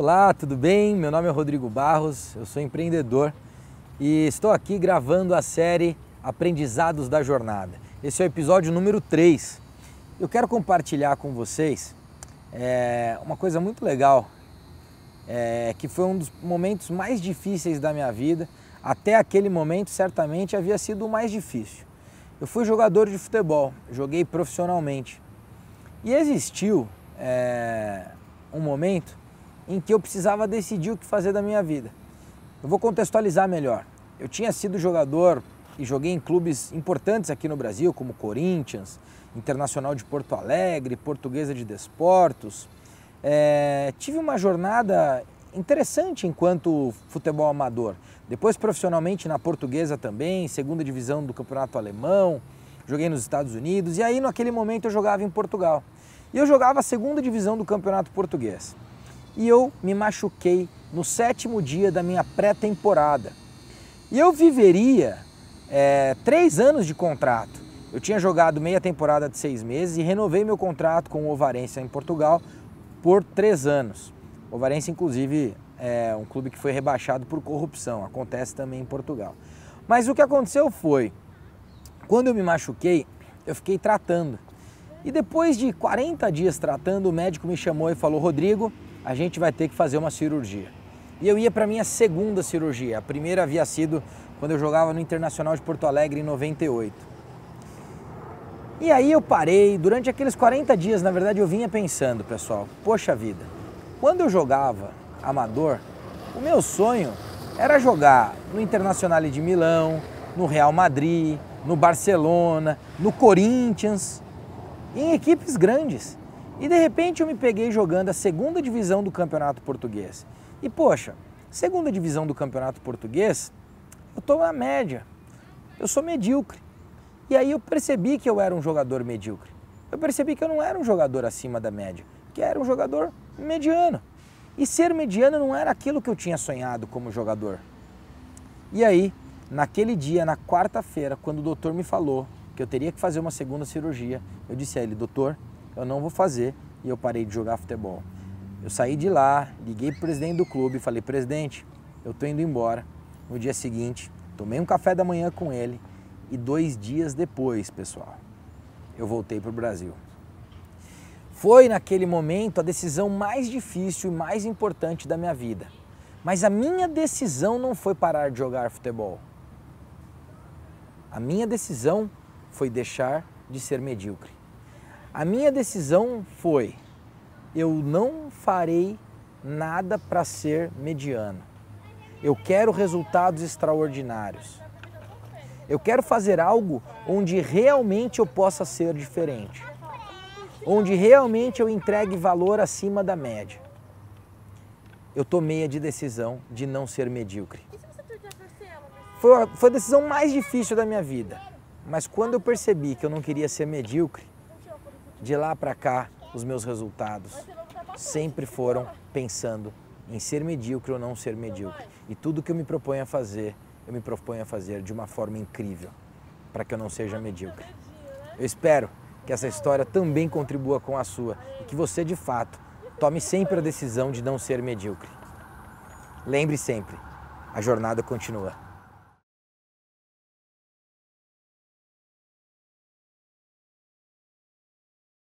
Olá, tudo bem? Meu nome é Rodrigo Barros, eu sou empreendedor e estou aqui gravando a série Aprendizados da Jornada. Esse é o episódio número 3. Eu quero compartilhar com vocês é, uma coisa muito legal, é, que foi um dos momentos mais difíceis da minha vida. Até aquele momento, certamente, havia sido o mais difícil. Eu fui jogador de futebol, joguei profissionalmente. E existiu é, um momento em que eu precisava decidir o que fazer da minha vida. Eu vou contextualizar melhor. Eu tinha sido jogador e joguei em clubes importantes aqui no Brasil, como Corinthians, Internacional de Porto Alegre, Portuguesa de Desportos. É, tive uma jornada interessante enquanto futebol amador. Depois profissionalmente na Portuguesa também, segunda divisão do Campeonato Alemão, joguei nos Estados Unidos e aí naquele momento eu jogava em Portugal. E eu jogava a segunda divisão do Campeonato Português e eu me machuquei no sétimo dia da minha pré-temporada. E eu viveria é, três anos de contrato. Eu tinha jogado meia temporada de seis meses e renovei meu contrato com o Ovarense em Portugal por três anos. O Ovarense, inclusive, é um clube que foi rebaixado por corrupção, acontece também em Portugal. Mas o que aconteceu foi, quando eu me machuquei, eu fiquei tratando. E depois de 40 dias tratando, o médico me chamou e falou: Rodrigo, a gente vai ter que fazer uma cirurgia. E eu ia para minha segunda cirurgia. A primeira havia sido quando eu jogava no Internacional de Porto Alegre em 98. E aí eu parei, durante aqueles 40 dias, na verdade, eu vinha pensando, pessoal, poxa vida, quando eu jogava amador, o meu sonho era jogar no Internacional de Milão, no Real Madrid, no Barcelona, no Corinthians, em equipes grandes. E de repente eu me peguei jogando a segunda divisão do Campeonato Português. E poxa, segunda divisão do Campeonato Português, eu estou na média. Eu sou medíocre. E aí eu percebi que eu era um jogador medíocre. Eu percebi que eu não era um jogador acima da média, que era um jogador mediano. E ser mediano não era aquilo que eu tinha sonhado como jogador. E aí, naquele dia, na quarta-feira, quando o doutor me falou que eu teria que fazer uma segunda cirurgia, eu disse a ele, doutor, eu não vou fazer e eu parei de jogar futebol. Eu saí de lá, liguei para o presidente do clube e falei, presidente, eu estou indo embora. No dia seguinte, tomei um café da manhã com ele e dois dias depois, pessoal, eu voltei para o Brasil. Foi naquele momento a decisão mais difícil e mais importante da minha vida. Mas a minha decisão não foi parar de jogar futebol. A minha decisão foi deixar de ser medíocre. A minha decisão foi: eu não farei nada para ser mediano. Eu quero resultados extraordinários. Eu quero fazer algo onde realmente eu possa ser diferente. Onde realmente eu entregue valor acima da média. Eu tomei a de decisão de não ser medíocre. Foi a, foi a decisão mais difícil da minha vida. Mas quando eu percebi que eu não queria ser medíocre, de lá para cá, os meus resultados sempre foram pensando em ser medíocre ou não ser medíocre. E tudo que eu me proponho a fazer, eu me proponho a fazer de uma forma incrível, para que eu não seja medíocre. Eu espero que essa história também contribua com a sua e que você, de fato, tome sempre a decisão de não ser medíocre. Lembre sempre, a jornada continua.